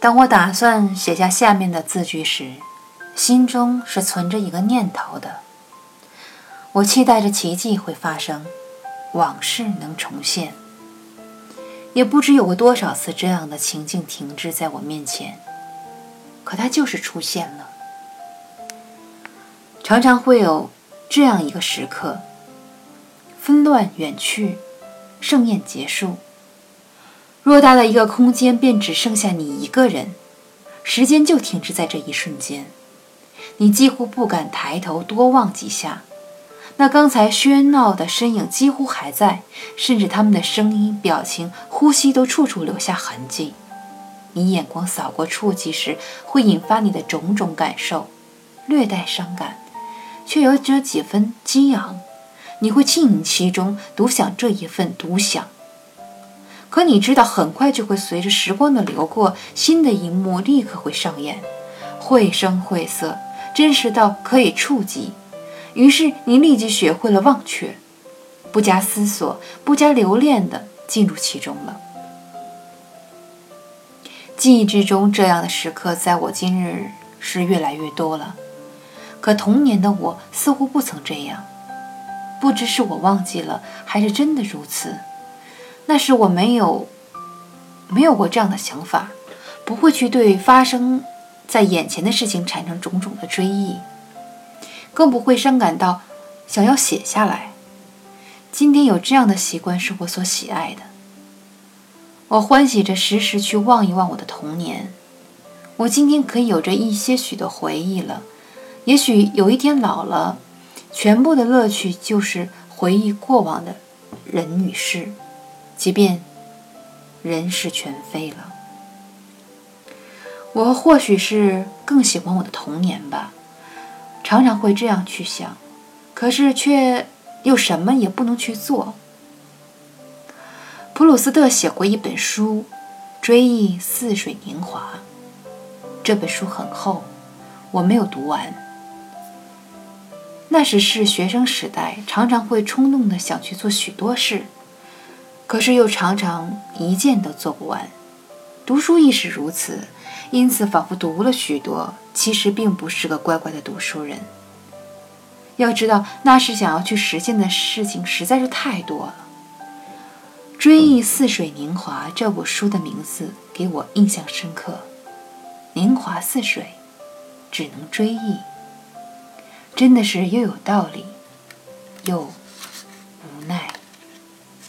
当我打算写下下面的字句时，心中是存着一个念头的。我期待着奇迹会发生，往事能重现。也不知有过多少次这样的情境停滞在我面前，可它就是出现了。常常会有这样一个时刻：纷乱远去，盛宴结束。偌大的一个空间，便只剩下你一个人，时间就停滞在这一瞬间，你几乎不敢抬头多望几下，那刚才喧闹的身影几乎还在，甚至他们的声音、表情、呼吸都处处留下痕迹。你眼光扫过触及时，会引发你的种种感受，略带伤感，却有着几分激昂。你会浸其中，独享这一份独享。可你知道，很快就会随着时光的流过，新的一幕立刻会上演，绘声绘色，真实到可以触及。于是你立即学会了忘却，不加思索、不加留恋的进入其中了。记忆之中，这样的时刻在我今日是越来越多了。可童年的我似乎不曾这样，不知是我忘记了，还是真的如此。那时我没有，没有过这样的想法，不会去对发生在眼前的事情产生种种的追忆，更不会伤感到想要写下来。今天有这样的习惯是我所喜爱的，我欢喜着时时去望一望我的童年。我今天可以有着一些许的回忆了，也许有一天老了，全部的乐趣就是回忆过往的人与事。即便人事全非了，我或许是更喜欢我的童年吧，常常会这样去想，可是却又什么也不能去做。普鲁斯特写过一本书《追忆似水年华》，这本书很厚，我没有读完。那时是学生时代，常常会冲动的想去做许多事。可是又常常一件都做不完，读书亦是如此，因此仿佛读了许多，其实并不是个乖乖的读书人。要知道，那时想要去实现的事情实在是太多了。《追忆似水年华》这部书的名字给我印象深刻，年华似水，只能追忆，真的是又有道理，又